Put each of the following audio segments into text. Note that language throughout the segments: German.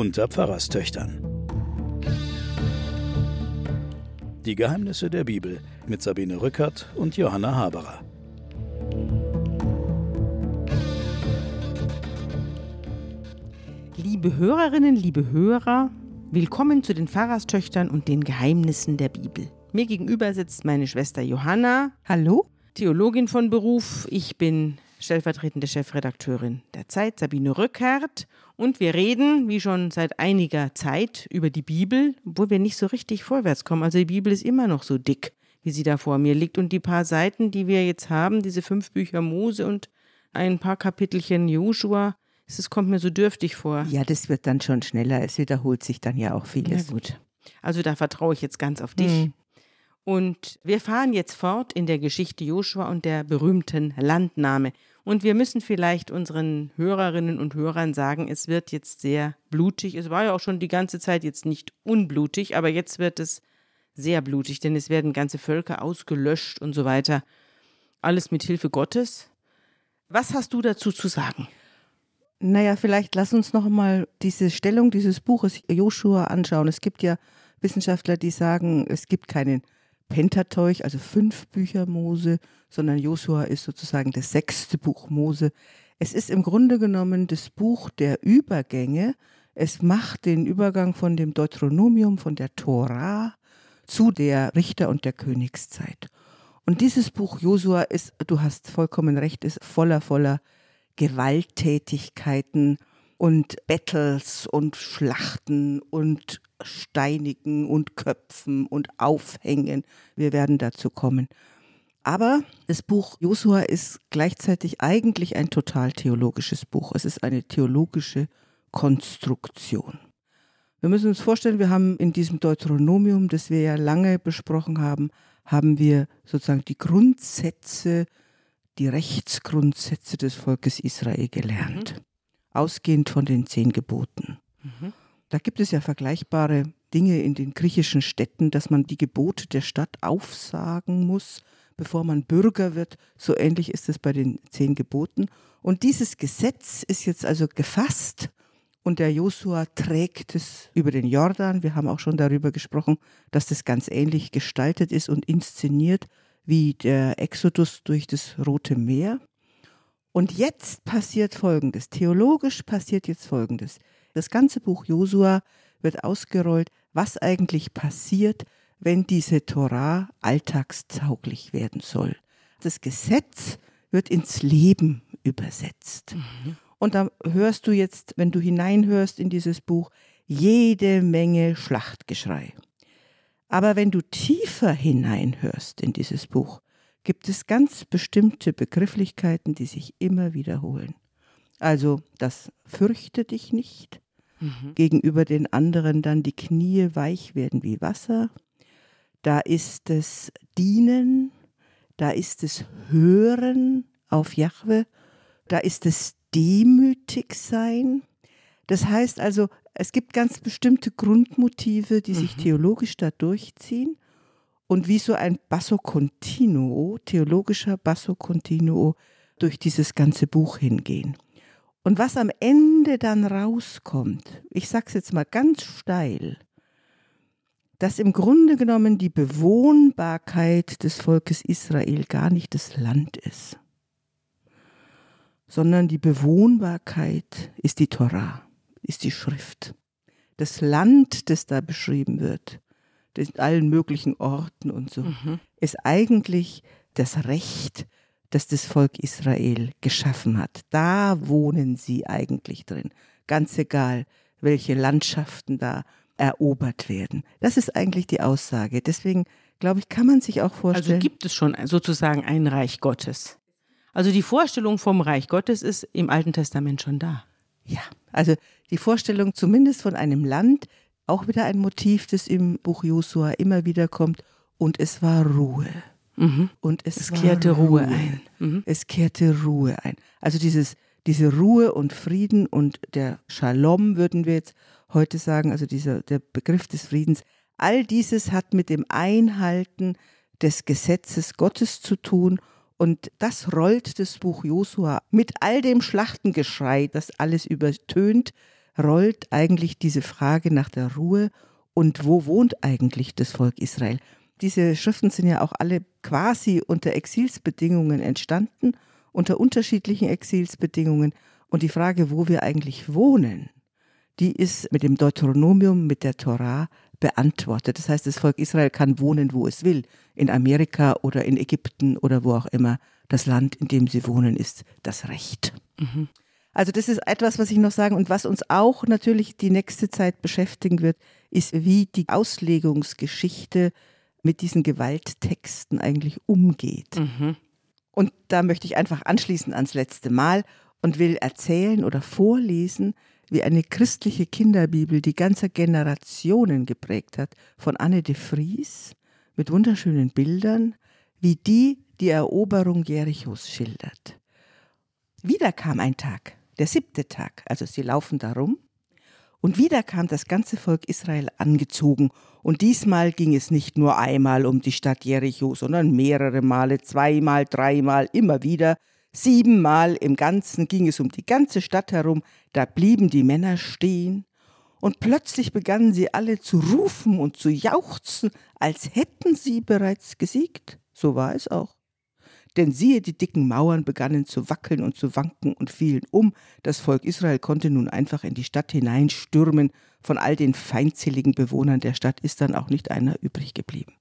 unter Pfarrerstöchtern. Die Geheimnisse der Bibel mit Sabine Rückert und Johanna Haberer. Liebe Hörerinnen, liebe Hörer, willkommen zu den Pfarrerstöchtern und den Geheimnissen der Bibel. Mir gegenüber sitzt meine Schwester Johanna. Hallo. Theologin von Beruf. Ich bin stellvertretende Chefredakteurin der Zeit, Sabine Rückert. Und wir reden, wie schon seit einiger Zeit, über die Bibel, obwohl wir nicht so richtig vorwärts kommen. Also die Bibel ist immer noch so dick, wie sie da vor mir liegt. Und die paar Seiten, die wir jetzt haben, diese fünf Bücher Mose und ein paar Kapitelchen Joshua, es kommt mir so dürftig vor. Ja, das wird dann schon schneller. Es wiederholt sich dann ja auch vieles. Ja, gut. Also da vertraue ich jetzt ganz auf dich. Mhm. Und wir fahren jetzt fort in der Geschichte Joshua und der berühmten Landnahme. Und wir müssen vielleicht unseren Hörerinnen und Hörern sagen, es wird jetzt sehr blutig. Es war ja auch schon die ganze Zeit jetzt nicht unblutig, aber jetzt wird es sehr blutig, denn es werden ganze Völker ausgelöscht und so weiter. Alles mit Hilfe Gottes. Was hast du dazu zu sagen? Naja, vielleicht lass uns noch mal diese Stellung dieses Buches Joshua anschauen. Es gibt ja Wissenschaftler, die sagen, es gibt keinen Pentateuch, also fünf Bücher Mose, sondern Josua ist sozusagen das sechste Buch Mose. Es ist im Grunde genommen das Buch der Übergänge. Es macht den Übergang von dem Deuteronomium, von der Tora zu der Richter- und der Königszeit. Und dieses Buch Josua ist, du hast vollkommen recht, ist voller, voller Gewalttätigkeiten und Battles und Schlachten und Steinigen und Köpfen und Aufhängen. Wir werden dazu kommen. Aber das Buch Josua ist gleichzeitig eigentlich ein total theologisches Buch. Es ist eine theologische Konstruktion. Wir müssen uns vorstellen, wir haben in diesem Deuteronomium, das wir ja lange besprochen haben, haben wir sozusagen die Grundsätze, die Rechtsgrundsätze des Volkes Israel gelernt, mhm. ausgehend von den zehn Geboten. Mhm. Da gibt es ja vergleichbare Dinge in den griechischen Städten, dass man die Gebote der Stadt aufsagen muss, bevor man Bürger wird. So ähnlich ist es bei den zehn Geboten. Und dieses Gesetz ist jetzt also gefasst und der Josua trägt es über den Jordan. Wir haben auch schon darüber gesprochen, dass das ganz ähnlich gestaltet ist und inszeniert wie der Exodus durch das Rote Meer. Und jetzt passiert Folgendes. Theologisch passiert jetzt Folgendes. Das ganze Buch Josua wird ausgerollt, was eigentlich passiert, wenn diese Torah alltagstauglich werden soll. Das Gesetz wird ins Leben übersetzt. Mhm. Und da hörst du jetzt, wenn du hineinhörst in dieses Buch, jede Menge Schlachtgeschrei. Aber wenn du tiefer hineinhörst in dieses Buch, gibt es ganz bestimmte Begrifflichkeiten, die sich immer wiederholen. Also das fürchte dich nicht, mhm. gegenüber den anderen dann die Knie weich werden wie Wasser. Da ist es Dienen, da ist es Hören auf Jahwe, da ist es demütig sein. Das heißt also, es gibt ganz bestimmte Grundmotive, die mhm. sich theologisch da durchziehen und wie so ein Basso Continuo, theologischer Basso Continuo durch dieses ganze Buch hingehen. Und was am Ende dann rauskommt, ich sage es jetzt mal ganz steil, dass im Grunde genommen die Bewohnbarkeit des Volkes Israel gar nicht das Land ist, sondern die Bewohnbarkeit ist die Torah, ist die Schrift. Das Land, das da beschrieben wird, in allen möglichen Orten und so, mhm. ist eigentlich das Recht, das das Volk Israel geschaffen hat. Da wohnen sie eigentlich drin. Ganz egal, welche Landschaften da erobert werden. Das ist eigentlich die Aussage. Deswegen, glaube ich, kann man sich auch vorstellen. Also gibt es schon sozusagen ein Reich Gottes. Also die Vorstellung vom Reich Gottes ist im Alten Testament schon da. Ja, also die Vorstellung zumindest von einem Land, auch wieder ein Motiv, das im Buch Josua immer wieder kommt. Und es war Ruhe. Mhm. Und es, es kehrte Ruhe, Ruhe ein. Mhm. Es kehrte Ruhe ein. Also dieses, diese Ruhe und Frieden und der Shalom würden wir jetzt heute sagen, also dieser, der Begriff des Friedens, all dieses hat mit dem Einhalten des Gesetzes Gottes zu tun und das rollt das Buch Josua mit all dem Schlachtengeschrei, das alles übertönt, rollt eigentlich diese Frage nach der Ruhe und wo wohnt eigentlich das Volk Israel. Diese Schriften sind ja auch alle quasi unter Exilsbedingungen entstanden, unter unterschiedlichen Exilsbedingungen. Und die Frage, wo wir eigentlich wohnen, die ist mit dem Deuteronomium, mit der Torah beantwortet. Das heißt, das Volk Israel kann wohnen, wo es will, in Amerika oder in Ägypten oder wo auch immer. Das Land, in dem sie wohnen, ist das Recht. Mhm. Also das ist etwas, was ich noch sagen und was uns auch natürlich die nächste Zeit beschäftigen wird, ist, wie die Auslegungsgeschichte mit diesen Gewalttexten eigentlich umgeht. Mhm. Und da möchte ich einfach anschließen ans letzte Mal und will erzählen oder vorlesen, wie eine christliche Kinderbibel die ganze Generationen geprägt hat, von Anne de Vries mit wunderschönen Bildern, wie die die Eroberung Jerichos schildert. Wieder kam ein Tag, der siebte Tag, also sie laufen darum, und wieder kam das ganze Volk Israel angezogen, und diesmal ging es nicht nur einmal um die Stadt Jericho, sondern mehrere Male, zweimal, dreimal, immer wieder, Siebenmal im Ganzen ging es um die ganze Stadt herum, da blieben die Männer stehen, und plötzlich begannen sie alle zu rufen und zu jauchzen, als hätten sie bereits gesiegt. So war es auch. Denn siehe, die dicken Mauern begannen zu wackeln und zu wanken und fielen um. Das Volk Israel konnte nun einfach in die Stadt hineinstürmen. Von all den feindseligen Bewohnern der Stadt ist dann auch nicht einer übrig geblieben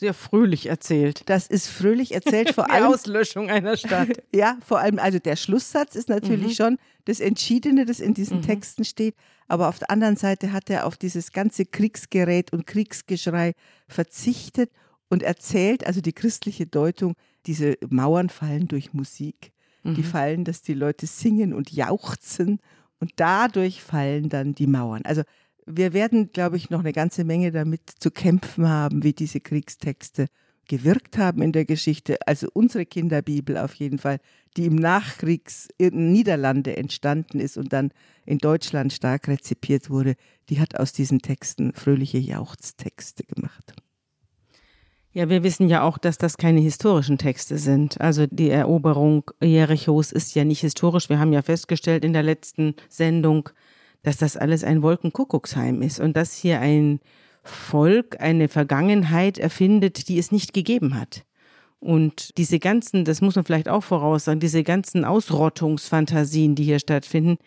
sehr fröhlich erzählt. Das ist fröhlich erzählt, vor Die allem. Auslöschung einer Stadt. ja, vor allem, also der Schlusssatz ist natürlich mhm. schon das Entschiedene, das in diesen mhm. Texten steht. Aber auf der anderen Seite hat er auf dieses ganze Kriegsgerät und Kriegsgeschrei verzichtet und erzählt, also die christliche Deutung, diese Mauern fallen durch Musik. Mhm. Die fallen, dass die Leute singen und jauchzen und dadurch fallen dann die Mauern. Also wir werden, glaube ich, noch eine ganze Menge damit zu kämpfen haben, wie diese Kriegstexte gewirkt haben in der Geschichte. Also unsere Kinderbibel auf jeden Fall, die im Nachkriegs in Niederlande entstanden ist und dann in Deutschland stark rezipiert wurde, die hat aus diesen Texten fröhliche Jauchztexte gemacht. Ja, wir wissen ja auch, dass das keine historischen Texte sind. Also die Eroberung Jerichos ist ja nicht historisch. Wir haben ja festgestellt in der letzten Sendung, dass das alles ein Wolkenkuckucksheim ist und dass hier ein Volk eine Vergangenheit erfindet, die es nicht gegeben hat. Und diese ganzen, das muss man vielleicht auch voraussagen, diese ganzen Ausrottungsfantasien, die hier stattfinden,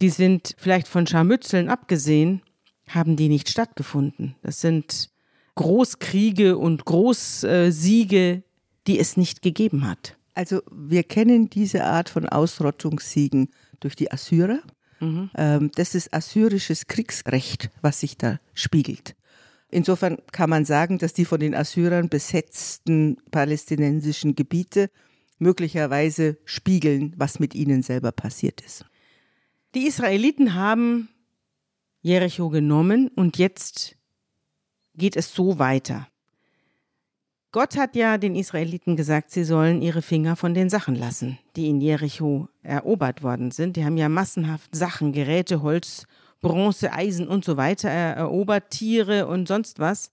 die sind vielleicht von Scharmützeln abgesehen, haben die nicht stattgefunden. Das sind Großkriege und Großsiege, die es nicht gegeben hat. Also wir kennen diese Art von Ausrottungssiegen durch die Assyrer. Mhm. Ähm, das ist assyrisches Kriegsrecht, was sich da spiegelt. Insofern kann man sagen, dass die von den Assyrern besetzten palästinensischen Gebiete möglicherweise spiegeln, was mit ihnen selber passiert ist. Die Israeliten haben Jericho genommen und jetzt geht es so weiter. Gott hat ja den Israeliten gesagt, sie sollen ihre Finger von den Sachen lassen, die in Jericho erobert worden sind. Die haben ja massenhaft Sachen, Geräte, Holz, Bronze, Eisen und so weiter erobert, Tiere und sonst was.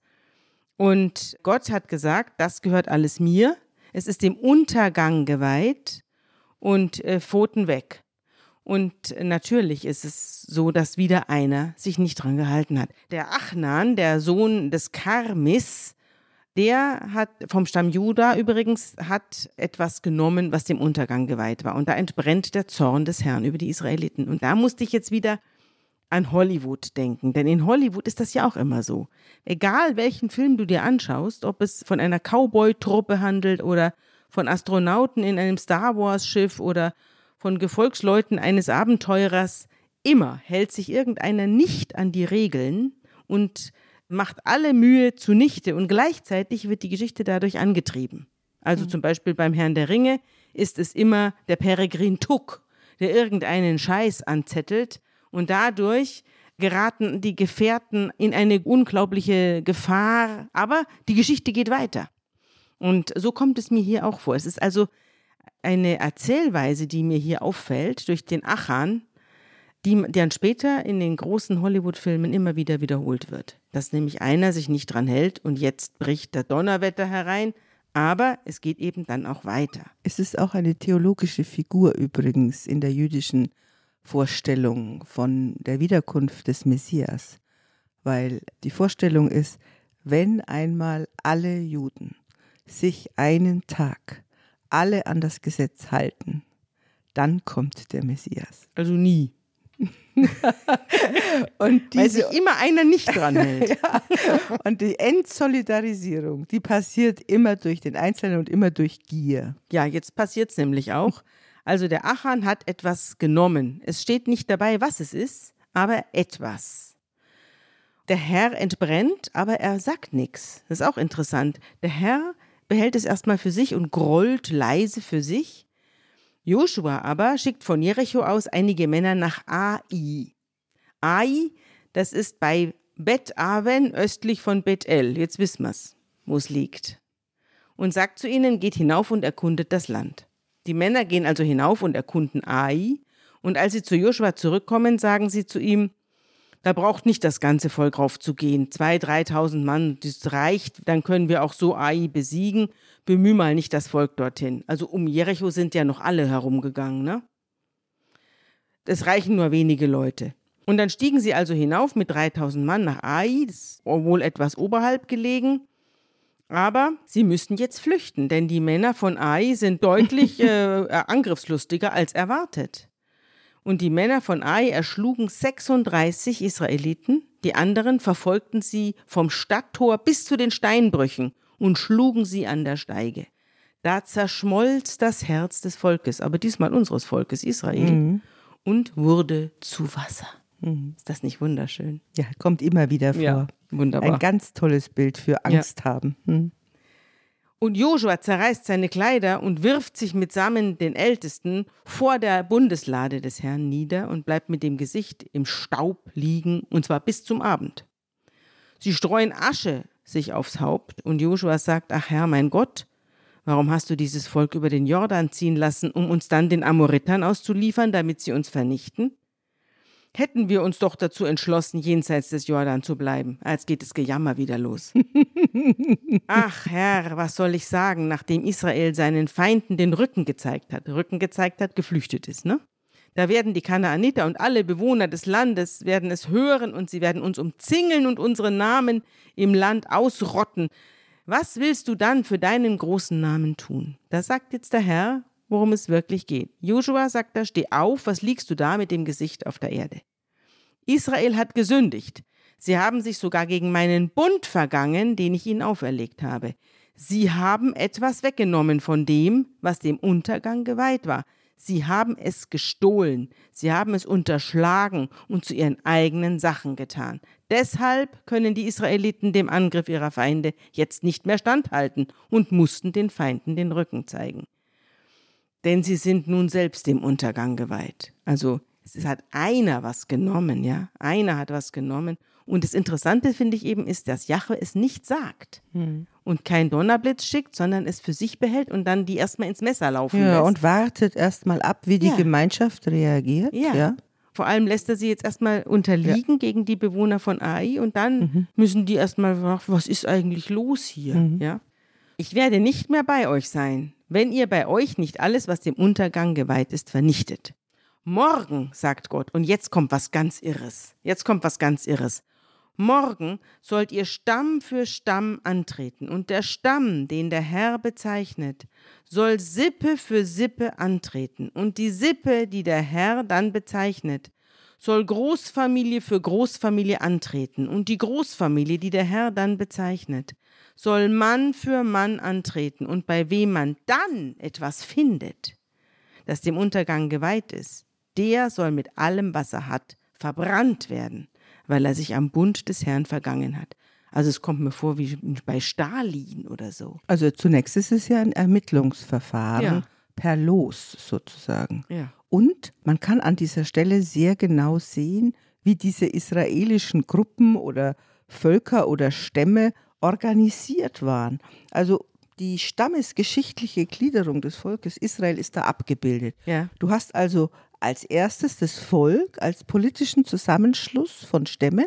Und Gott hat gesagt, das gehört alles mir. Es ist dem Untergang geweiht und äh, Pfoten weg. Und natürlich ist es so, dass wieder einer sich nicht dran gehalten hat. Der Achnan, der Sohn des Karmis, der hat vom Stamm Juda übrigens hat etwas genommen, was dem Untergang geweiht war. Und da entbrennt der Zorn des Herrn über die Israeliten. Und da musste ich jetzt wieder an Hollywood denken. Denn in Hollywood ist das ja auch immer so. Egal welchen Film du dir anschaust, ob es von einer Cowboy-Truppe handelt oder von Astronauten in einem Star Wars-Schiff oder von Gefolgsleuten eines Abenteurers, immer hält sich irgendeiner nicht an die Regeln und macht alle Mühe zunichte und gleichzeitig wird die Geschichte dadurch angetrieben. Also mhm. zum Beispiel beim Herrn der Ringe ist es immer der Peregrin Tuck, der irgendeinen Scheiß anzettelt und dadurch geraten die Gefährten in eine unglaubliche Gefahr, aber die Geschichte geht weiter. Und so kommt es mir hier auch vor. Es ist also eine Erzählweise, die mir hier auffällt durch den Achan, die dann später in den großen Hollywood-Filmen immer wieder wiederholt wird. Dass nämlich einer sich nicht dran hält und jetzt bricht der Donnerwetter herein, aber es geht eben dann auch weiter. Es ist auch eine theologische Figur übrigens in der jüdischen Vorstellung von der Wiederkunft des Messias, weil die Vorstellung ist, wenn einmal alle Juden sich einen Tag alle an das Gesetz halten, dann kommt der Messias. Also nie. und diese, Weil sich immer einer nicht dran hält. ja. Und die Entsolidarisierung, die passiert immer durch den Einzelnen und immer durch Gier. Ja, jetzt passiert es nämlich auch. Also der Achan hat etwas genommen. Es steht nicht dabei, was es ist, aber etwas. Der Herr entbrennt, aber er sagt nichts. Das ist auch interessant. Der Herr behält es erstmal für sich und grollt leise für sich. Joshua aber schickt von Jericho aus einige Männer nach Ai. Ai, das ist bei Bet Aven östlich von Bet El. Jetzt wissen wir's, wo es liegt. Und sagt zu ihnen, geht hinauf und erkundet das Land. Die Männer gehen also hinauf und erkunden Ai. Und als sie zu Joshua zurückkommen, sagen sie zu ihm, da braucht nicht das ganze Volk raufzugehen. Zwei, dreitausend Mann, das reicht, dann können wir auch so Ai besiegen. Bemühe mal nicht das Volk dorthin. Also um Jericho sind ja noch alle herumgegangen, ne? Es reichen nur wenige Leute. Und dann stiegen sie also hinauf mit 3000 Mann nach Ai, das ist wohl etwas oberhalb gelegen. Aber sie müssten jetzt flüchten, denn die Männer von Ai sind deutlich äh, angriffslustiger als erwartet. Und die Männer von Ai erschlugen 36 Israeliten, die anderen verfolgten sie vom Stadttor bis zu den Steinbrüchen und schlugen sie an der Steige. Da zerschmolz das Herz des Volkes, aber diesmal unseres Volkes Israel, mhm. und wurde zu Wasser. Mhm. Ist das nicht wunderschön? Ja, kommt immer wieder vor. Ja, wunderbar. Ein ganz tolles Bild für Angst ja. haben. Mhm. Und Josua zerreißt seine Kleider und wirft sich mitsamen den Ältesten vor der Bundeslade des Herrn nieder und bleibt mit dem Gesicht im Staub liegen, und zwar bis zum Abend. Sie streuen Asche sich aufs Haupt, und Josua sagt, ach Herr, mein Gott, warum hast du dieses Volk über den Jordan ziehen lassen, um uns dann den Amoritern auszuliefern, damit sie uns vernichten? Hätten wir uns doch dazu entschlossen, jenseits des Jordan zu bleiben. Als geht das Gejammer wieder los. Ach Herr, was soll ich sagen, nachdem Israel seinen Feinden den Rücken gezeigt hat, Rücken gezeigt hat, geflüchtet ist, ne? Da werden die Kanaaniter und alle Bewohner des Landes werden es hören und sie werden uns umzingeln und unsere Namen im Land ausrotten. Was willst du dann für deinen großen Namen tun? Da sagt jetzt der Herr, worum es wirklich geht. Joshua sagt da, steh auf, was liegst du da mit dem Gesicht auf der Erde? Israel hat gesündigt. Sie haben sich sogar gegen meinen Bund vergangen, den ich ihnen auferlegt habe. Sie haben etwas weggenommen von dem, was dem Untergang geweiht war. Sie haben es gestohlen, sie haben es unterschlagen und zu ihren eigenen Sachen getan. Deshalb können die Israeliten dem Angriff ihrer Feinde jetzt nicht mehr standhalten und mussten den Feinden den Rücken zeigen denn sie sind nun selbst dem Untergang geweiht. Also es hat einer was genommen, ja, einer hat was genommen. Und das Interessante finde ich eben ist, dass Jahwe es nicht sagt hm. und kein Donnerblitz schickt, sondern es für sich behält und dann die erstmal ins Messer laufen ja, lässt. und wartet erstmal ab, wie die ja. Gemeinschaft reagiert. Ja. ja. Vor allem lässt er sie jetzt erstmal unterliegen ja. gegen die Bewohner von Ai und dann mhm. müssen die erstmal fragen, was ist eigentlich los hier? Mhm. Ja. Ich werde nicht mehr bei euch sein, wenn ihr bei euch nicht alles, was dem Untergang geweiht ist, vernichtet. Morgen, sagt Gott, und jetzt kommt was ganz Irres. Jetzt kommt was ganz Irres. Morgen sollt ihr Stamm für Stamm antreten, und der Stamm, den der Herr bezeichnet, soll Sippe für Sippe antreten, und die Sippe, die der Herr dann bezeichnet, soll Großfamilie für Großfamilie antreten, und die Großfamilie, die der Herr dann bezeichnet, soll Mann für Mann antreten, und bei wem man dann etwas findet, das dem Untergang geweiht ist, der soll mit allem, was er hat, verbrannt werden, weil er sich am Bund des Herrn vergangen hat. Also es kommt mir vor wie bei Stalin oder so. Also zunächst ist es ja ein Ermittlungsverfahren ja. per Los sozusagen. Ja. Und man kann an dieser Stelle sehr genau sehen, wie diese israelischen Gruppen oder Völker oder Stämme organisiert waren. Also die stammesgeschichtliche Gliederung des Volkes Israel ist da abgebildet. Ja. Du hast also als erstes das Volk als politischen Zusammenschluss von Stämmen,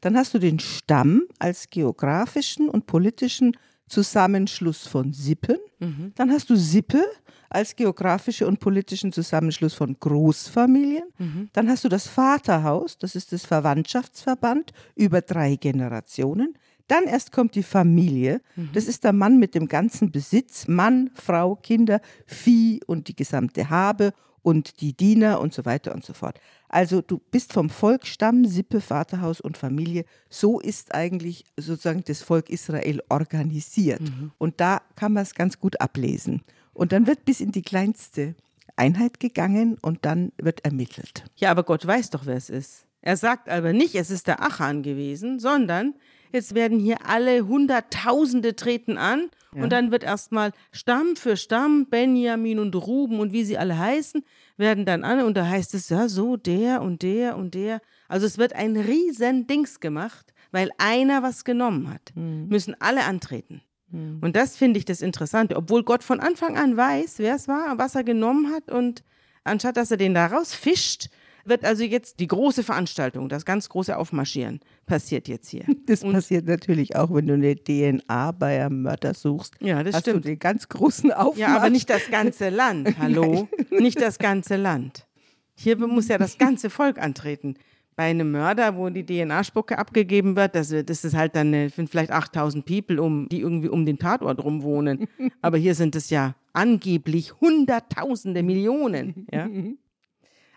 dann hast du den Stamm als geografischen und politischen Zusammenschluss von Sippen. Mhm. Dann hast du Sippe als geografische und politischen Zusammenschluss von Großfamilien. Mhm. Dann hast du das Vaterhaus, das ist das Verwandtschaftsverband über drei Generationen. Dann erst kommt die Familie. Mhm. Das ist der Mann mit dem ganzen Besitz, Mann, Frau, Kinder, Vieh und die gesamte Habe und die Diener und so weiter und so fort. Also du bist vom Volk, Stamm, Sippe, Vaterhaus und Familie. So ist eigentlich sozusagen das Volk Israel organisiert. Mhm. Und da kann man es ganz gut ablesen. Und dann wird bis in die kleinste Einheit gegangen und dann wird ermittelt. Ja, aber Gott weiß doch, wer es ist. Er sagt aber nicht, es ist der Achan gewesen, sondern Jetzt werden hier alle Hunderttausende treten an ja. und dann wird erstmal Stamm für Stamm, Benjamin und Ruben und wie sie alle heißen, werden dann an und da heißt es ja so, der und der und der. Also es wird ein riesen Dings gemacht, weil einer was genommen hat. Mhm. Müssen alle antreten. Mhm. Und das finde ich das Interessante, obwohl Gott von Anfang an weiß, wer es war, was er genommen hat und anstatt dass er den da rausfischt, wird also jetzt die große Veranstaltung, das ganz große Aufmarschieren, passiert jetzt hier. Das und passiert natürlich auch, wenn du eine DNA bei einem Mörder suchst. Ja, das hast stimmt. Du den ganz großen Aufmarsch. Ja, aber nicht das ganze Land. Hallo? nicht das ganze Land. Hier muss ja das ganze Volk antreten. Bei einem Mörder, wo die DNA-Spucke abgegeben wird, das, das ist halt dann eine, vielleicht 8000 People, um, die irgendwie um den Tatort rum wohnen. Aber hier sind es ja angeblich Hunderttausende, Millionen. Ja?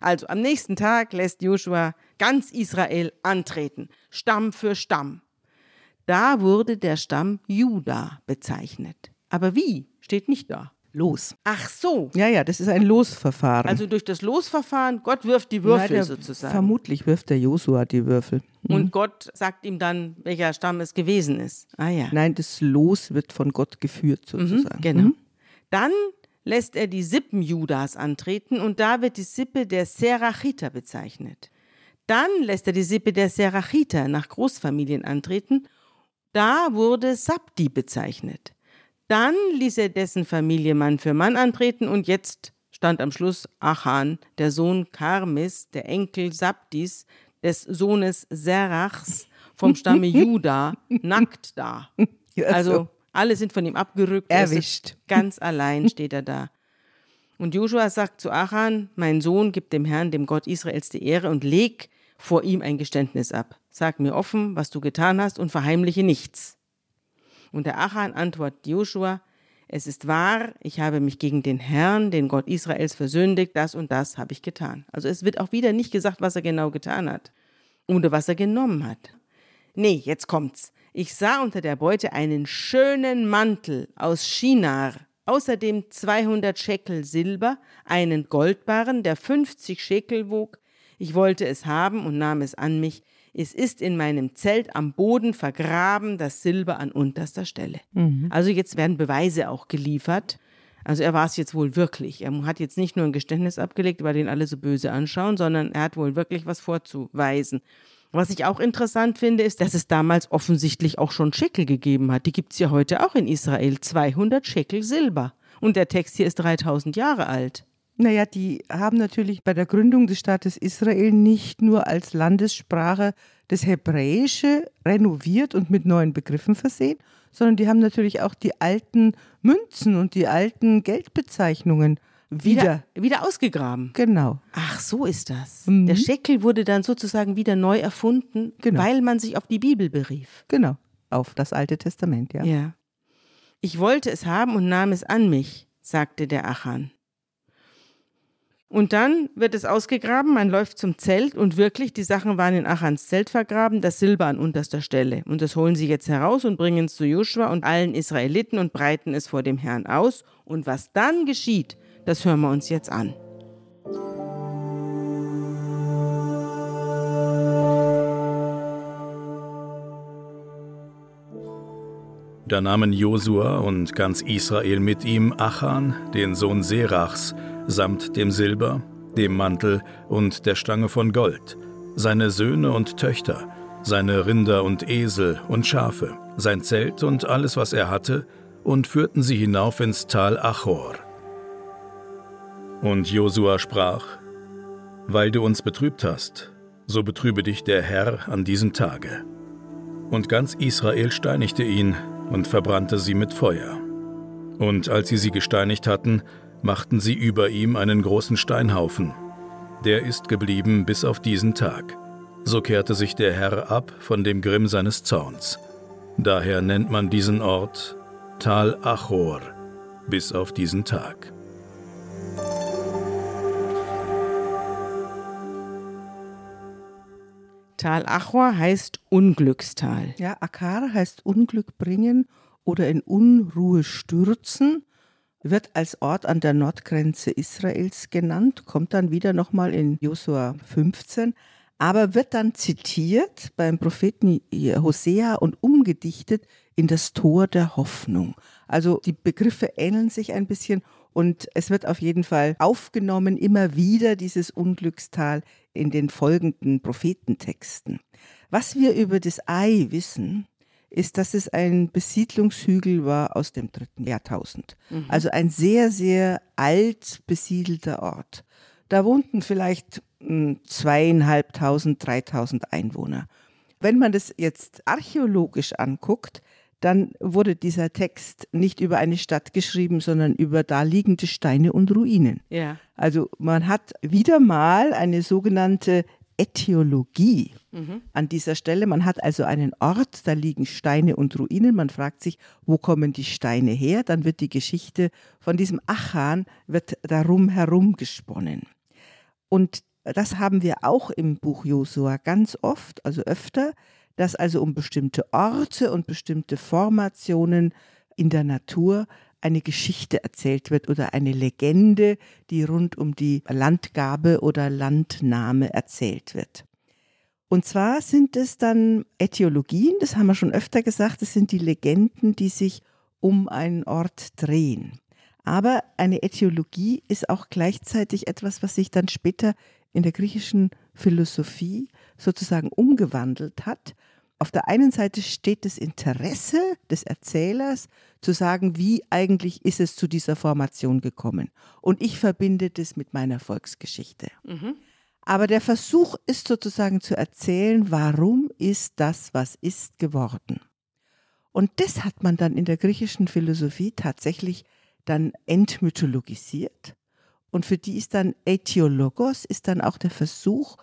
Also am nächsten Tag lässt Joshua ganz Israel antreten, Stamm für Stamm. Da wurde der Stamm Juda bezeichnet. Aber wie, steht nicht da. Los. Ach so. Ja, ja, das ist ein Losverfahren. Also durch das Losverfahren, Gott wirft die Würfel Nein, sozusagen. Vermutlich wirft der Josua die Würfel. Mhm. Und Gott sagt ihm dann, welcher Stamm es gewesen ist. Ah ja. Nein, das Los wird von Gott geführt mhm, sozusagen. Mhm, genau. Mhm. Dann lässt er die Sippen Judas antreten und da wird die Sippe der Serachiter bezeichnet. Dann lässt er die Sippe der Serachiter nach Großfamilien antreten. Da wurde Sabdi bezeichnet. Dann ließ er dessen Familie Mann für Mann antreten und jetzt stand am Schluss Achan, der Sohn Karmis, der Enkel Sabdis, des Sohnes Serachs vom Stamme Juda, nackt da. Also alle sind von ihm abgerückt. Erwischt. Ganz allein steht er da. Und Joshua sagt zu Achan, mein Sohn, gib dem Herrn, dem Gott Israels, die Ehre und leg vor ihm ein Geständnis ab. Sag mir offen, was du getan hast und verheimliche nichts. Und der Achan antwortet Joshua, es ist wahr, ich habe mich gegen den Herrn, den Gott Israels, versündigt, das und das habe ich getan. Also es wird auch wieder nicht gesagt, was er genau getan hat oder was er genommen hat. Nee, jetzt kommt's. Ich sah unter der Beute einen schönen Mantel aus Shinar, außerdem 200 Schekel Silber, einen Goldbarren, der 50 Schekel wog. Ich wollte es haben und nahm es an mich. Es ist in meinem Zelt am Boden vergraben, das Silber an unterster Stelle. Mhm. Also jetzt werden Beweise auch geliefert. Also er war es jetzt wohl wirklich. Er hat jetzt nicht nur ein Geständnis abgelegt, weil den alle so böse anschauen, sondern er hat wohl wirklich was vorzuweisen. Was ich auch interessant finde, ist, dass es damals offensichtlich auch schon Schekel gegeben hat. Die gibt es ja heute auch in Israel. 200 Schekel Silber. Und der Text hier ist 3000 Jahre alt. Naja, die haben natürlich bei der Gründung des Staates Israel nicht nur als Landessprache das Hebräische renoviert und mit neuen Begriffen versehen, sondern die haben natürlich auch die alten Münzen und die alten Geldbezeichnungen wieder, wieder ausgegraben. Genau. Ach, so ist das. Mhm. Der Schekel wurde dann sozusagen wieder neu erfunden, genau. weil man sich auf die Bibel berief. Genau, auf das Alte Testament, ja. Ja. Ich wollte es haben und nahm es an mich, sagte der Achan. Und dann wird es ausgegraben, man läuft zum Zelt und wirklich, die Sachen waren in Achans Zelt vergraben, das Silber an unterster Stelle. Und das holen sie jetzt heraus und bringen es zu Joshua und allen Israeliten und breiten es vor dem Herrn aus. Und was dann geschieht, das hören wir uns jetzt an. Da nahmen Josua und ganz Israel mit ihm Achan, den Sohn Serachs, samt dem Silber, dem Mantel und der Stange von Gold, seine Söhne und Töchter, seine Rinder und Esel und Schafe, sein Zelt und alles, was er hatte, und führten sie hinauf ins Tal Achor. Und Josua sprach, Weil du uns betrübt hast, so betrübe dich der Herr an diesem Tage. Und ganz Israel steinigte ihn, und verbrannte sie mit Feuer. Und als sie sie gesteinigt hatten, machten sie über ihm einen großen Steinhaufen. Der ist geblieben bis auf diesen Tag. So kehrte sich der Herr ab von dem Grimm seines Zorns. Daher nennt man diesen Ort Tal Achor bis auf diesen Tag. Tal Achor heißt Unglückstal. Ja, Akar heißt Unglück bringen oder in Unruhe stürzen, wird als Ort an der Nordgrenze Israels genannt, kommt dann wieder nochmal in Josua 15, aber wird dann zitiert beim Propheten Hosea und umgedichtet in das Tor der Hoffnung. Also die Begriffe ähneln sich ein bisschen und es wird auf jeden Fall aufgenommen, immer wieder dieses Unglückstal in den folgenden Prophetentexten. Was wir über das Ei wissen, ist, dass es ein Besiedlungshügel war aus dem dritten Jahrtausend. Mhm. Also ein sehr, sehr alt besiedelter Ort. Da wohnten vielleicht hm, zweieinhalbtausend, dreitausend Einwohner. Wenn man das jetzt archäologisch anguckt, dann wurde dieser Text nicht über eine Stadt geschrieben, sondern über da liegende Steine und Ruinen. Ja. Also man hat wieder mal eine sogenannte Äthiologie mhm. an dieser Stelle. Man hat also einen Ort, da liegen Steine und Ruinen. Man fragt sich, wo kommen die Steine her? Dann wird die Geschichte von diesem Achan wird darum herum gesponnen. Und das haben wir auch im Buch Josua ganz oft, also öfter, dass also um bestimmte Orte und bestimmte Formationen in der Natur eine Geschichte erzählt wird oder eine Legende, die rund um die Landgabe oder Landnahme erzählt wird. Und zwar sind es dann Äthiologien, das haben wir schon öfter gesagt, das sind die Legenden, die sich um einen Ort drehen. Aber eine Äthiologie ist auch gleichzeitig etwas, was sich dann später in der griechischen Philosophie sozusagen umgewandelt hat. Auf der einen Seite steht das Interesse des Erzählers zu sagen, wie eigentlich ist es zu dieser Formation gekommen. Und ich verbinde das mit meiner Volksgeschichte. Mhm. Aber der Versuch ist sozusagen zu erzählen, warum ist das, was ist, geworden. Und das hat man dann in der griechischen Philosophie tatsächlich dann entmythologisiert. Und für die ist dann Äthiologos, ist dann auch der Versuch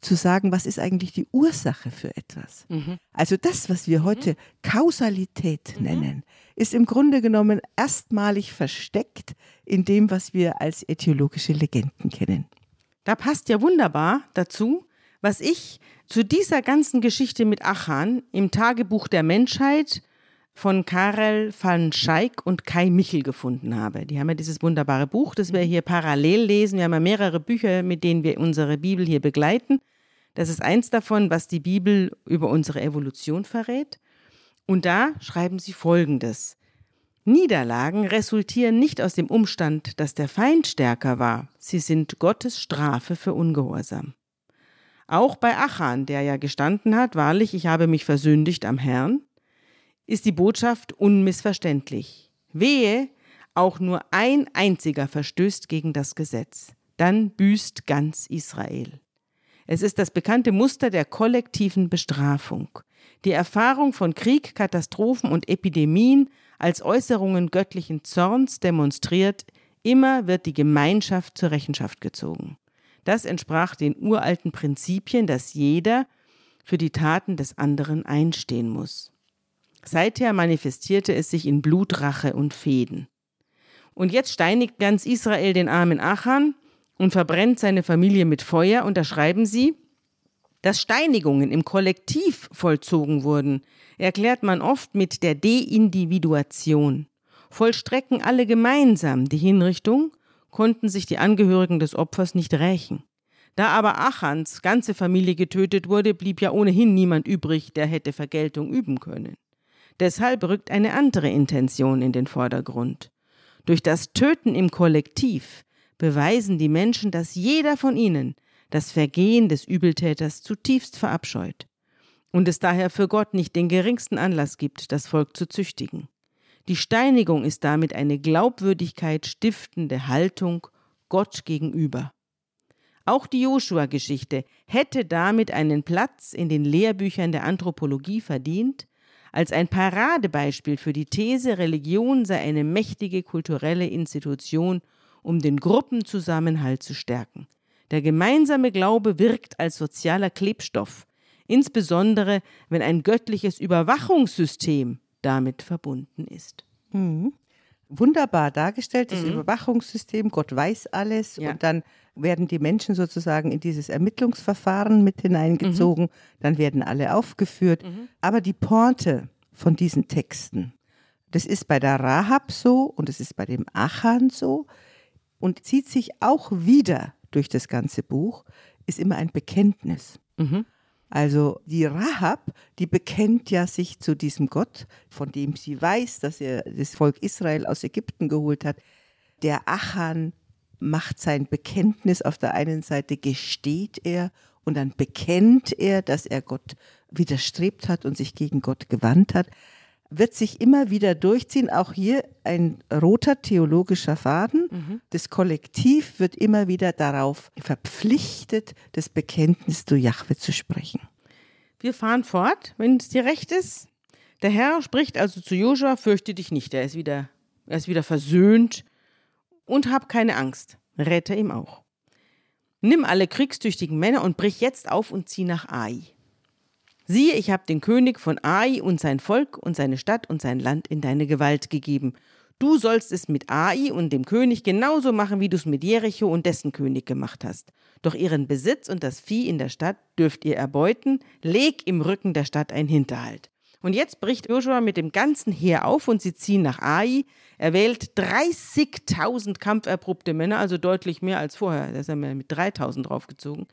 zu sagen, was ist eigentlich die Ursache für etwas. Mhm. Also das, was wir heute Kausalität mhm. nennen, ist im Grunde genommen erstmalig versteckt in dem, was wir als äthiologische Legenden kennen. Da passt ja wunderbar dazu, was ich zu dieser ganzen Geschichte mit Achan im Tagebuch der Menschheit von Karel van Schaik und Kai Michel gefunden habe. Die haben ja dieses wunderbare Buch, das wir hier parallel lesen. Wir haben ja mehrere Bücher, mit denen wir unsere Bibel hier begleiten. Das ist eins davon, was die Bibel über unsere Evolution verrät. Und da schreiben sie Folgendes. Niederlagen resultieren nicht aus dem Umstand, dass der Feind stärker war. Sie sind Gottes Strafe für Ungehorsam. Auch bei Achan, der ja gestanden hat, wahrlich, ich habe mich versündigt am Herrn, ist die Botschaft unmissverständlich. Wehe, auch nur ein einziger verstößt gegen das Gesetz, dann büßt ganz Israel. Es ist das bekannte Muster der kollektiven Bestrafung. Die Erfahrung von Krieg, Katastrophen und Epidemien als Äußerungen göttlichen Zorns demonstriert, immer wird die Gemeinschaft zur Rechenschaft gezogen. Das entsprach den uralten Prinzipien, dass jeder für die Taten des anderen einstehen muss. Seither manifestierte es sich in Blutrache und Fäden. Und jetzt steinigt ganz Israel den armen Achan und verbrennt seine Familie mit Feuer, und da schreiben sie, dass Steinigungen im Kollektiv vollzogen wurden, erklärt man oft mit der Deindividuation. Vollstrecken alle gemeinsam die Hinrichtung, konnten sich die Angehörigen des Opfers nicht rächen. Da aber Achans ganze Familie getötet wurde, blieb ja ohnehin niemand übrig, der hätte Vergeltung üben können. Deshalb rückt eine andere Intention in den Vordergrund. Durch das Töten im Kollektiv beweisen die Menschen, dass jeder von ihnen das Vergehen des Übeltäters zutiefst verabscheut und es daher für Gott nicht den geringsten Anlass gibt, das Volk zu züchtigen. Die Steinigung ist damit eine Glaubwürdigkeit stiftende Haltung Gott gegenüber. Auch die Joshua-Geschichte hätte damit einen Platz in den Lehrbüchern der Anthropologie verdient, als ein Paradebeispiel für die These, Religion sei eine mächtige kulturelle Institution, um den Gruppenzusammenhalt zu stärken. Der gemeinsame Glaube wirkt als sozialer Klebstoff, insbesondere wenn ein göttliches Überwachungssystem damit verbunden ist. Mhm. Wunderbar dargestellt, das mhm. Überwachungssystem, Gott weiß alles ja. und dann werden die Menschen sozusagen in dieses Ermittlungsverfahren mit hineingezogen, mhm. dann werden alle aufgeführt. Mhm. Aber die Pointe von diesen Texten, das ist bei der Rahab so und es ist bei dem Achan so und zieht sich auch wieder durch das ganze Buch, ist immer ein Bekenntnis. Mhm. Also die Rahab, die bekennt ja sich zu diesem Gott, von dem sie weiß, dass er das Volk Israel aus Ägypten geholt hat. Der Achan macht sein Bekenntnis. Auf der einen Seite gesteht er und dann bekennt er, dass er Gott widerstrebt hat und sich gegen Gott gewandt hat wird sich immer wieder durchziehen. Auch hier ein roter theologischer Faden. Mhm. Das Kollektiv wird immer wieder darauf verpflichtet, das Bekenntnis zu Jahwe zu sprechen. Wir fahren fort, wenn es dir recht ist. Der Herr spricht also zu Joshua, fürchte dich nicht, er ist wieder, er ist wieder versöhnt und hab keine Angst, rette ihm auch. Nimm alle kriegstüchtigen Männer und brich jetzt auf und zieh nach Ai. Siehe, ich habe den König von Ai und sein Volk und seine Stadt und sein Land in deine Gewalt gegeben. Du sollst es mit Ai und dem König genauso machen, wie du es mit Jericho und dessen König gemacht hast. Doch ihren Besitz und das Vieh in der Stadt dürft ihr erbeuten, leg im Rücken der Stadt ein Hinterhalt. Und jetzt bricht Joshua mit dem ganzen Heer auf und sie ziehen nach Ai. Er wählt 30.000 kampferprobte Männer, also deutlich mehr als vorher. Da ist er mit 3.000 draufgezogen.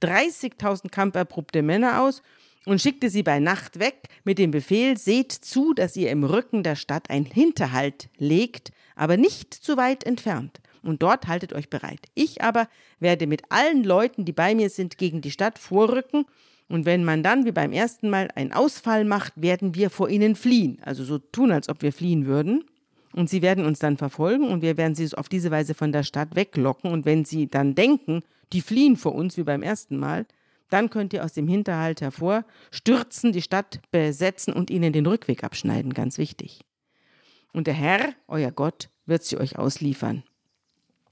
30.000 kampferprobte Männer aus und schickte sie bei Nacht weg mit dem Befehl, seht zu, dass ihr im Rücken der Stadt ein Hinterhalt legt, aber nicht zu weit entfernt. Und dort haltet euch bereit. Ich aber werde mit allen Leuten, die bei mir sind, gegen die Stadt vorrücken. Und wenn man dann wie beim ersten Mal einen Ausfall macht, werden wir vor ihnen fliehen. Also so tun, als ob wir fliehen würden. Und sie werden uns dann verfolgen und wir werden sie auf diese Weise von der Stadt weglocken. Und wenn sie dann denken, die fliehen vor uns wie beim ersten Mal, dann könnt ihr aus dem Hinterhalt hervor stürzen, die Stadt besetzen und ihnen den Rückweg abschneiden, ganz wichtig. Und der Herr, euer Gott, wird sie euch ausliefern.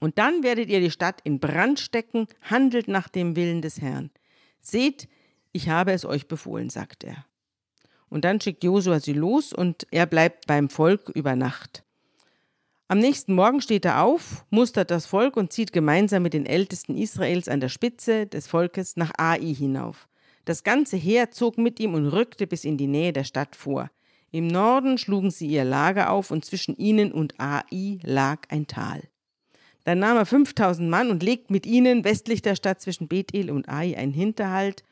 Und dann werdet ihr die Stadt in Brand stecken, handelt nach dem Willen des Herrn. Seht, ich habe es euch befohlen, sagt er. Und dann schickt Josua sie los und er bleibt beim Volk über Nacht. Am nächsten Morgen steht er auf, mustert das Volk und zieht gemeinsam mit den Ältesten Israels an der Spitze des Volkes nach Ai hinauf. Das ganze Heer zog mit ihm und rückte bis in die Nähe der Stadt vor. Im Norden schlugen sie ihr Lager auf und zwischen ihnen und Ai lag ein Tal. Dann nahm er 5000 Mann und legt mit ihnen westlich der Stadt zwischen Bethel und Ai einen Hinterhalt.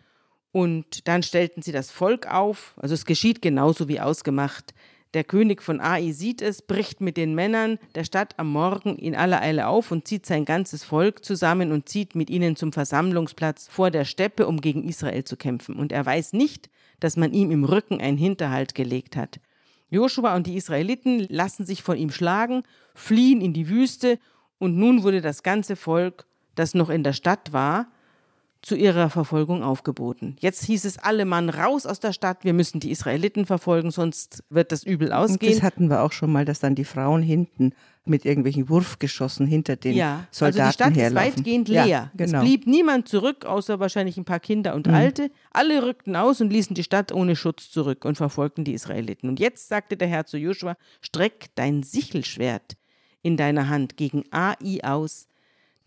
Und dann stellten sie das Volk auf. Also es geschieht genauso wie ausgemacht. Der König von Ai sieht es, bricht mit den Männern der Stadt am Morgen in aller Eile auf und zieht sein ganzes Volk zusammen und zieht mit ihnen zum Versammlungsplatz vor der Steppe, um gegen Israel zu kämpfen. Und er weiß nicht, dass man ihm im Rücken einen Hinterhalt gelegt hat. Joshua und die Israeliten lassen sich von ihm schlagen, fliehen in die Wüste und nun wurde das ganze Volk, das noch in der Stadt war, zu ihrer Verfolgung aufgeboten. Jetzt hieß es alle Mann raus aus der Stadt, wir müssen die Israeliten verfolgen, sonst wird das übel ausgehen. das hatten wir auch schon mal, dass dann die Frauen hinten mit irgendwelchen Wurfgeschossen hinter den ja, Soldaten also die Stadt herlaufen. ist weitgehend leer. Ja, genau. Es blieb niemand zurück, außer wahrscheinlich ein paar Kinder und mhm. Alte. Alle rückten aus und ließen die Stadt ohne Schutz zurück und verfolgten die Israeliten. Und jetzt sagte der Herr zu Joshua, streck dein Sichelschwert in deiner Hand gegen Ai aus,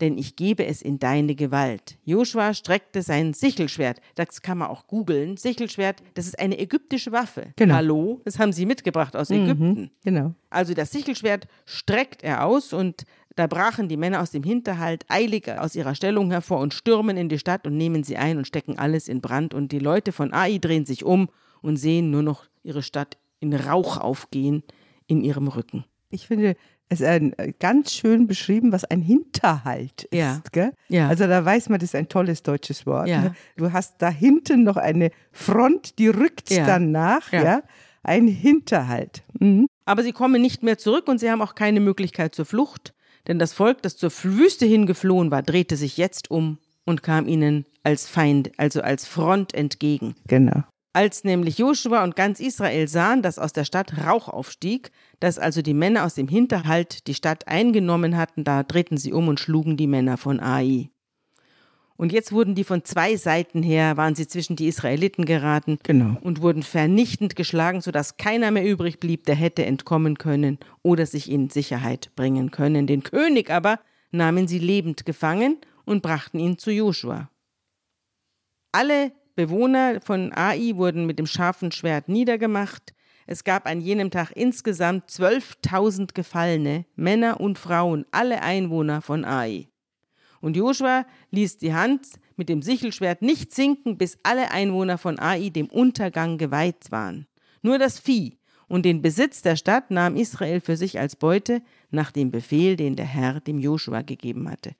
denn ich gebe es in deine Gewalt. Joshua streckte sein Sichelschwert. Das kann man auch googeln. Sichelschwert, das ist eine ägyptische Waffe. Genau. Hallo, das haben sie mitgebracht aus mhm, Ägypten. Genau. Also das Sichelschwert streckt er aus und da brachen die Männer aus dem Hinterhalt eilig aus ihrer Stellung hervor und stürmen in die Stadt und nehmen sie ein und stecken alles in Brand. Und die Leute von Ai drehen sich um und sehen nur noch ihre Stadt in Rauch aufgehen in ihrem Rücken. Ich finde, es ist ein, äh, ganz schön beschrieben, was ein Hinterhalt ist. Ja. Gell? Ja. Also da weiß man, das ist ein tolles deutsches Wort. Ja. Ne? Du hast da hinten noch eine Front, die rückt ja. dann nach. Ja. ja. Ein Hinterhalt. Mhm. Aber sie kommen nicht mehr zurück und sie haben auch keine Möglichkeit zur Flucht, denn das Volk, das zur Wüste hingeflohen war, drehte sich jetzt um und kam ihnen als Feind, also als Front entgegen. Genau. Als nämlich Joshua und ganz Israel sahen, dass aus der Stadt Rauch aufstieg, dass also die Männer aus dem Hinterhalt die Stadt eingenommen hatten, da drehten sie um und schlugen die Männer von Ai. Und jetzt wurden die von zwei Seiten her, waren sie zwischen die Israeliten geraten Genau. und wurden vernichtend geschlagen, sodass keiner mehr übrig blieb, der hätte entkommen können oder sich in Sicherheit bringen können. Den König aber nahmen sie lebend gefangen und brachten ihn zu Joshua. Alle Bewohner von Ai wurden mit dem scharfen Schwert niedergemacht. Es gab an jenem Tag insgesamt 12.000 Gefallene, Männer und Frauen, alle Einwohner von Ai. Und Joshua ließ die Hand mit dem Sichelschwert nicht sinken, bis alle Einwohner von Ai dem Untergang geweiht waren. Nur das Vieh und den Besitz der Stadt nahm Israel für sich als Beute nach dem Befehl, den der Herr dem Joshua gegeben hatte.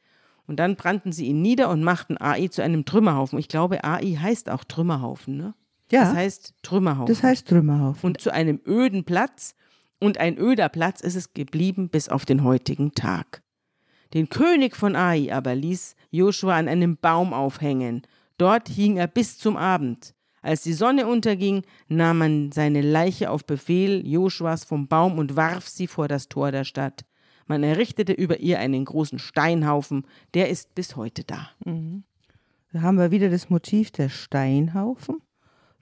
Und dann brannten sie ihn nieder und machten Ai zu einem Trümmerhaufen. Ich glaube, Ai heißt auch Trümmerhaufen, ne? Ja. Das heißt Trümmerhaufen. Das heißt Trümmerhaufen. und zu einem öden Platz. Und ein öder Platz ist es geblieben bis auf den heutigen Tag. Den König von Ai aber ließ Joshua an einem Baum aufhängen. Dort hing er bis zum Abend. Als die Sonne unterging, nahm man seine Leiche auf Befehl Joshuas vom Baum und warf sie vor das Tor der Stadt. Man errichtete über ihr einen großen Steinhaufen, der ist bis heute da. Da haben wir wieder das Motiv der Steinhaufen.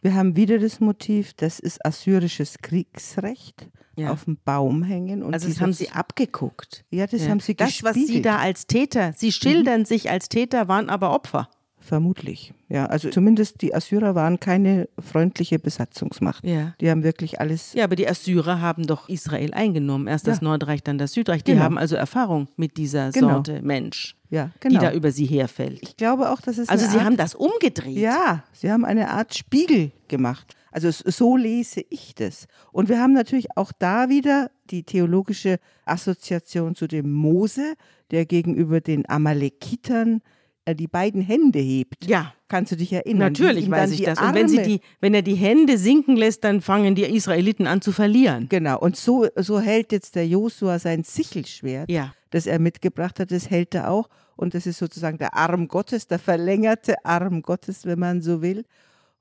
Wir haben wieder das Motiv, das ist assyrisches Kriegsrecht Ja. auf dem Baum hängen. Und Also das haben sie abgeguckt. Ja, das Ja. haben sie Das, was sie da als Täter, sie schildern sich als Täter, waren aber Opfer. Vermutlich. Ja, also zumindest die Assyrer waren keine freundliche Besatzungsmacht. Ja. Die haben wirklich alles. Ja, aber die Assyrer haben doch Israel eingenommen. Erst das Ja. Nordreich, dann das Südreich. Die Genau. haben also Erfahrung mit dieser Genau. Sorte Mensch, Ja, die genau. da über sie herfällt. ich glaube auch, dass es. Also sie Art, haben das umgedreht. Ja, sie haben eine Art Spiegel gemacht. Also so lese ich das. Und wir haben natürlich auch da wieder die theologische Assoziation zu dem Mose, der gegenüber den Amalekitern die beiden Hände hebt. Ja, Kannst du dich erinnern? Natürlich weiß ich das. Und wenn, sie Arme- die, wenn er die Hände sinken lässt, dann fangen die Israeliten an zu verlieren. Genau, und so, so hält jetzt der Josua sein Sichelschwert, Ja. das er mitgebracht hat, das hält er auch. Und das ist sozusagen der Arm Gottes, der verlängerte Arm Gottes, wenn man so will.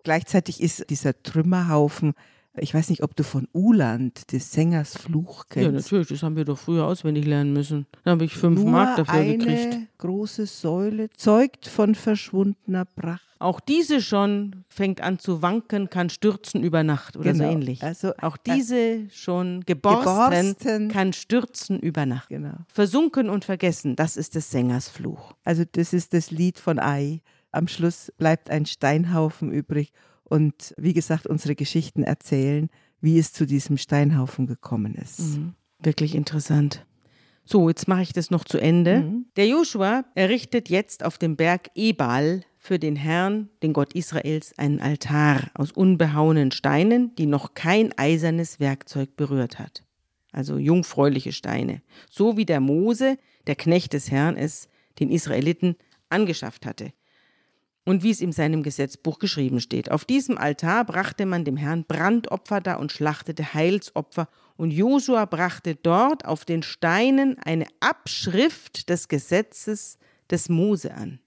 Gleichzeitig ist dieser Trümmerhaufen, ich weiß nicht, ob du von Uland, des Sängers Fluch kennst. Ja, natürlich, das haben wir doch früher auswendig lernen müssen. Da habe ich fünf Nur Mark dafür eine gekriegt. große Säule zeugt von verschwundener Pracht. Auch diese schon fängt an zu wanken, kann stürzen über Nacht oder so Genau. ähnlich. Also, Auch äh, diese schon geborsten, geborsten. kann stürzen über Nacht. Genau. Versunken und vergessen, das ist des Sängers Fluch. Also das ist das Lied von Ai. Am Schluss bleibt ein Steinhaufen übrig und wie gesagt, unsere Geschichten erzählen, wie es zu diesem Steinhaufen gekommen ist. Mhm. Wirklich interessant. So, jetzt mache ich das noch zu Ende. Mhm. Der Joshua errichtet jetzt auf dem Berg Ebal für den Herrn, den Gott Israels, einen Altar aus unbehauenen Steinen, die noch kein eisernes Werkzeug berührt hat. Also jungfräuliche Steine. So wie der Mose, der Knecht des Herrn, es den Israeliten angeschafft hatte. Und wie es in seinem Gesetzbuch geschrieben steht. Auf diesem Altar brachte man dem Herrn Brandopfer dar und schlachtete Heilsopfer. Und Josua brachte dort auf den Steinen eine Abschrift des Gesetzes des Mose an.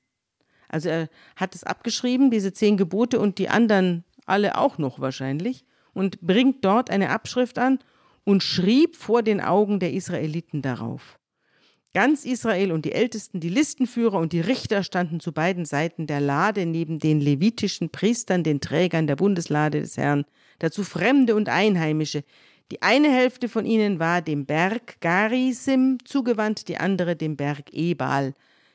Also er hat es abgeschrieben, diese zehn Gebote und die anderen alle auch noch wahrscheinlich, und bringt dort eine Abschrift an und schrieb vor den Augen der Israeliten darauf. Ganz Israel und die Ältesten, die Listenführer und die Richter standen zu beiden Seiten der Lade neben den levitischen Priestern, den Trägern der Bundeslade des Herrn, dazu Fremde und Einheimische. Die eine Hälfte von ihnen war dem Berg Garisim zugewandt, die andere dem Berg Ebal,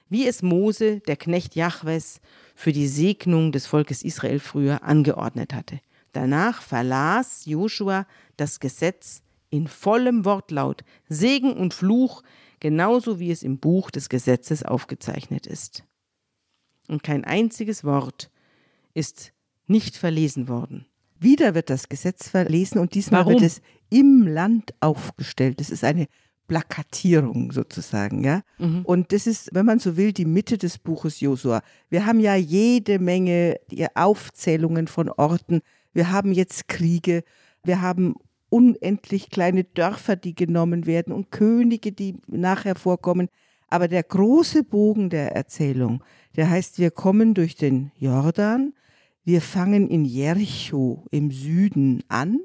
wie es Mose, der Knecht Jahwes, für die Segnung des Volkes Israel früher angeordnet hatte. Danach verlas Joshua das Gesetz in vollem Wortlaut, Segen und Fluch, genauso wie es im Buch des Gesetzes aufgezeichnet ist. Und kein einziges Wort ist nicht verlesen worden. Wieder wird das Gesetz verlesen und diesmal Warum? wird es im Land aufgestellt. Das ist eine Plakatierung sozusagen, ja. Mhm. Und das ist, wenn man so will, die Mitte des Buches Josua. Wir haben ja jede Menge Aufzählungen von Orten. Wir haben jetzt Kriege. Wir haben unendlich kleine Dörfer, die genommen werden und Könige, die nachher vorkommen. Aber der große Bogen der Erzählung, der heißt, wir kommen durch den Jordan, Wir fangen in Jericho im Süden an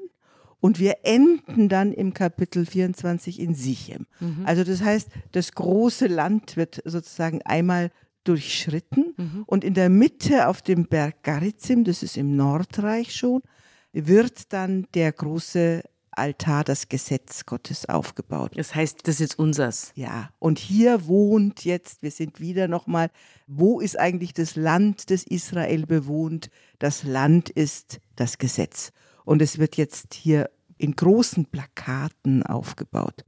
und wir enden dann im Kapitel 24 in Sichem. Mhm. Also das heißt, das große Land wird sozusagen einmal durchschritten mhm. und in der Mitte auf dem Berg Garizim, das ist im Nordreich schon, wird dann der große Altar, das Gesetz Gottes aufgebaut. Das heißt, das ist jetzt unsers. Ja, und hier wohnt jetzt, wir sind wieder nochmal, wo ist eigentlich das Land, das Israel bewohnt? Das Land ist das Gesetz. Und es wird jetzt hier in großen Plakaten aufgebaut.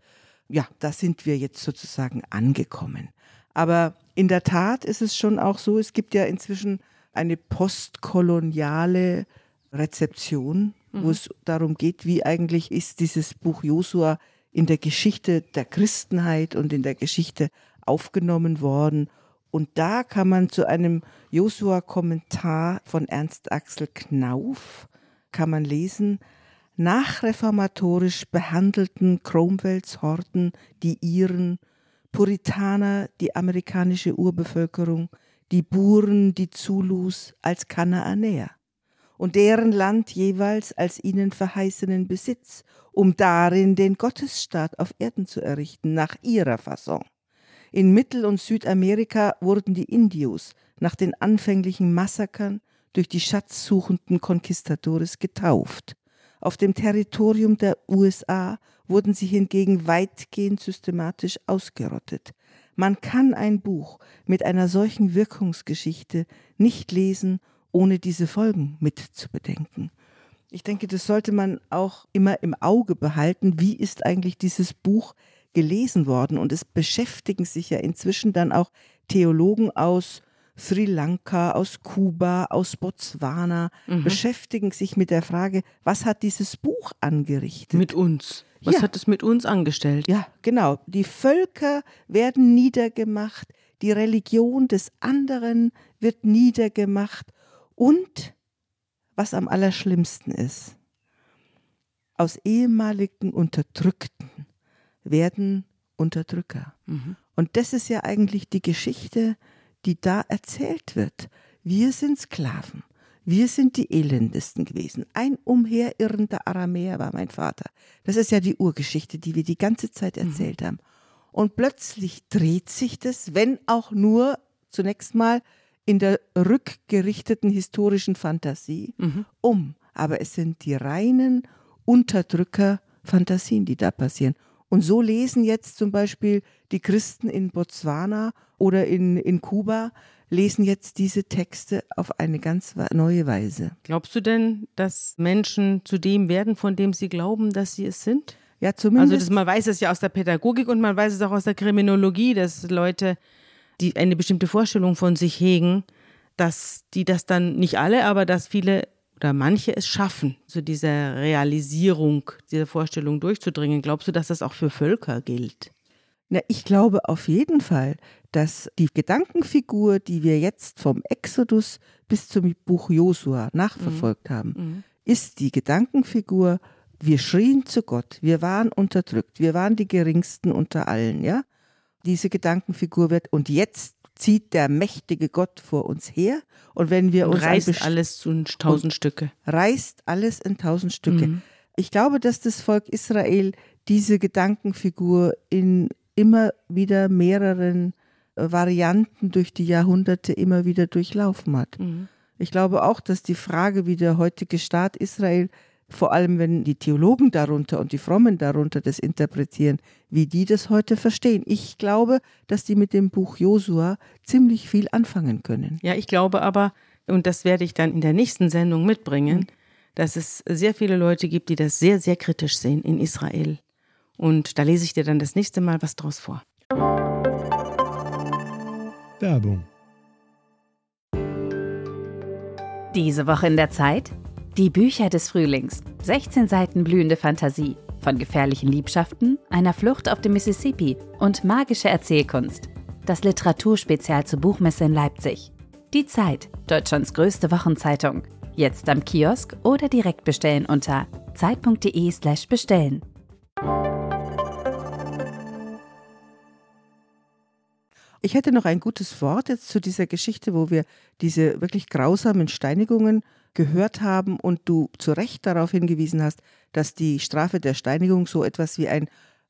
Ja, da sind wir jetzt sozusagen angekommen. Aber in der Tat ist es schon auch so, es gibt ja inzwischen eine postkoloniale Rezeption, mhm. wo es darum geht, wie eigentlich ist dieses Buch Josua in der Geschichte der Christenheit und in der Geschichte aufgenommen worden. Und da kann man zu einem Josua-Kommentar von Ernst Axel Knauf kann man lesen, nachreformatorisch behandelten Cromwells Horden die Iren, Puritaner die amerikanische Urbevölkerung, die Buren die Zulus als Kanaanäer und deren Land jeweils als ihnen verheißenen Besitz, um darin den Gottesstaat auf Erden zu errichten, nach ihrer Fasson. In Mittel- und Südamerika wurden die Indios nach den anfänglichen Massakern durch die schatzsuchenden Konquistadores getauft. Auf dem Territorium der USA wurden sie hingegen weitgehend systematisch ausgerottet. Man kann ein Buch mit einer solchen Wirkungsgeschichte nicht lesen, ohne diese Folgen mitzubedenken. Ich denke, das sollte man auch immer im Auge behalten. Wie ist eigentlich dieses Buch gelesen worden? Und es beschäftigen sich ja inzwischen dann auch Theologen aus Sri Lanka, aus Kuba, aus Botswana, mhm. beschäftigen sich mit der Frage, was hat dieses Buch angerichtet? Mit uns. Was ja. hat es mit uns angestellt? Ja, genau. Die Völker werden niedergemacht, die Religion des anderen wird niedergemacht und was am allerschlimmsten ist, aus ehemaligen Unterdrückten werden Unterdrücker. Mhm. Und das ist ja eigentlich die Geschichte, die da erzählt wird. Wir sind Sklaven. Wir sind die elendesten gewesen. Ein umherirrender Aramäer war mein Vater. Das ist ja die Urgeschichte, die wir die ganze Zeit mhm. erzählt mhm. haben. Und plötzlich dreht sich das, wenn auch nur zunächst mal in der rückgerichteten historischen Fantasie mhm. um. Aber es sind die reinen Unterdrücker-Fantasien, die da passieren. Und so lesen jetzt zum Beispiel die Christen in Botswana oder in, in Kuba, lesen jetzt diese Texte auf eine ganz neue Weise. Glaubst du denn, dass Menschen zu dem werden, von dem sie glauben, dass sie es sind? Ja, zumindest. Also das, man weiß es ja aus der Pädagogik und man weiß es auch aus der Kriminologie, dass Leute, die eine bestimmte Vorstellung von sich hegen, dass die das dann nicht alle, aber dass viele oder manche es schaffen, zu dieser Realisierung dieser Vorstellung durchzudringen. Glaubst du, dass das auch für Völker gilt? Na, ich glaube auf jeden Fall, dass die Gedankenfigur, die wir jetzt vom Exodus bis zum Buch Josua nachverfolgt mhm. haben, mhm. ist die Gedankenfigur, wir schrien zu Gott, wir waren unterdrückt, wir waren die geringsten unter allen, ja? Diese Gedankenfigur wird und jetzt zieht der mächtige Gott vor uns her und wenn wir und uns reißt alles in tausend Stücke. Reißt alles in tausend Stücke. Mhm. Ich glaube, dass das Volk Israel diese Gedankenfigur in immer wieder mehreren äh, Varianten durch die Jahrhunderte immer wieder durchlaufen hat. Mhm. Ich glaube auch, dass die Frage, wie der heutige Staat Israel vor allem wenn die Theologen darunter und die Frommen darunter das interpretieren, wie die das heute verstehen. Ich glaube, dass die mit dem Buch Josua ziemlich viel anfangen können. Ja, ich glaube aber, und das werde ich dann in der nächsten Sendung mitbringen, mhm. dass es sehr viele Leute gibt, die das sehr, sehr kritisch sehen in Israel. Und da lese ich dir dann das nächste Mal was draus vor. Werbung. Diese Woche in der Zeit? Die Bücher des Frühlings. 16 Seiten blühende Fantasie. Von gefährlichen Liebschaften, einer Flucht auf dem Mississippi und magische Erzählkunst. Das Literaturspezial zur Buchmesse in Leipzig. Die Zeit, Deutschlands größte Wochenzeitung. Jetzt am Kiosk oder direkt bestellen unter zeit.de/slash bestellen. Ich hätte noch ein gutes Wort jetzt zu dieser Geschichte, wo wir diese wirklich grausamen Steinigungen gehört haben und du zu Recht darauf hingewiesen hast, dass die Strafe der Steinigung so etwas wie ein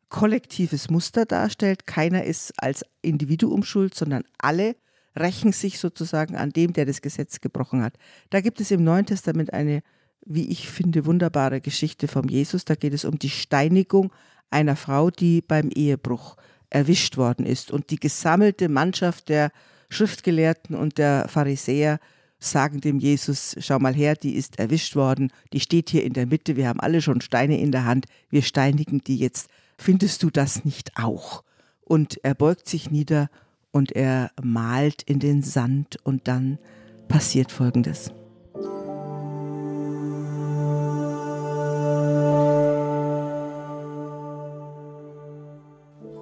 kollektives Muster darstellt. Keiner ist als Individuum schuld, sondern alle rächen sich sozusagen an dem, der das Gesetz gebrochen hat. Da gibt es im Neuen Testament eine, wie ich finde, wunderbare Geschichte vom Jesus. Da geht es um die Steinigung einer Frau, die beim Ehebruch erwischt worden ist. Und die gesammelte Mannschaft der Schriftgelehrten und der Pharisäer sagen dem Jesus, schau mal her, die ist erwischt worden, die steht hier in der Mitte, wir haben alle schon Steine in der Hand, wir steinigen die jetzt. Findest du das nicht auch? Und er beugt sich nieder und er malt in den Sand und dann passiert Folgendes.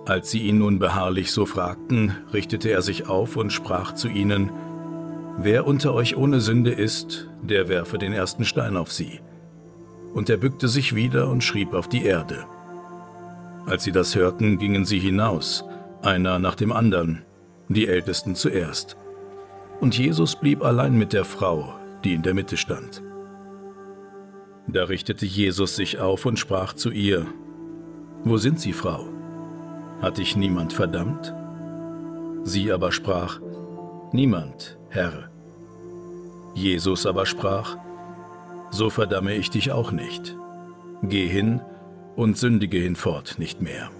Als sie ihn nun beharrlich so fragten, richtete er sich auf und sprach zu ihnen, Wer unter euch ohne Sünde ist, der werfe den ersten Stein auf sie. Und er bückte sich wieder und schrieb auf die Erde. Als sie das hörten, gingen sie hinaus, einer nach dem anderen, die Ältesten zuerst. Und Jesus blieb allein mit der Frau, die in der Mitte stand. Da richtete Jesus sich auf und sprach zu ihr, Wo sind Sie, Frau? Hat dich niemand verdammt? Sie aber sprach, Niemand, Herr. Jesus aber sprach, So verdamme ich dich auch nicht. Geh hin und sündige hinfort nicht mehr.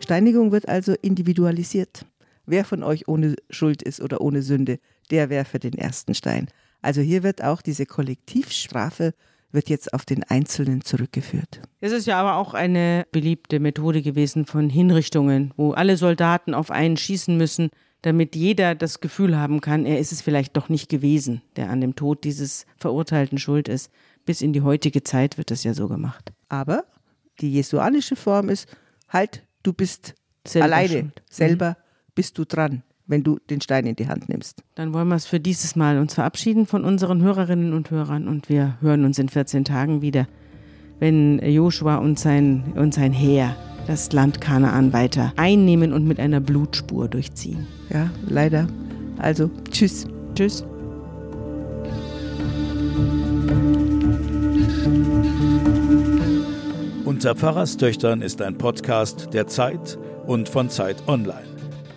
Steinigung wird also individualisiert. Wer von euch ohne Schuld ist oder ohne Sünde, der werfe den ersten Stein. Also hier wird auch diese Kollektivstrafe wird jetzt auf den Einzelnen zurückgeführt. Es ist ja aber auch eine beliebte Methode gewesen von Hinrichtungen, wo alle Soldaten auf einen schießen müssen, damit jeder das Gefühl haben kann, er ist es vielleicht doch nicht gewesen, der an dem Tod dieses Verurteilten schuld ist. Bis in die heutige Zeit wird das ja so gemacht. Aber die jesuanische Form ist, halt, du bist selber alleine, schuld. selber mhm. bist du dran wenn du den Stein in die Hand nimmst. Dann wollen wir es für dieses Mal uns verabschieden von unseren Hörerinnen und Hörern und wir hören uns in 14 Tagen wieder, wenn Joshua und sein, und sein Heer das Land Kanaan weiter einnehmen und mit einer Blutspur durchziehen. Ja, leider. Also, tschüss. Tschüss. Unter Pfarrerstöchtern ist ein Podcast der Zeit und von Zeit Online.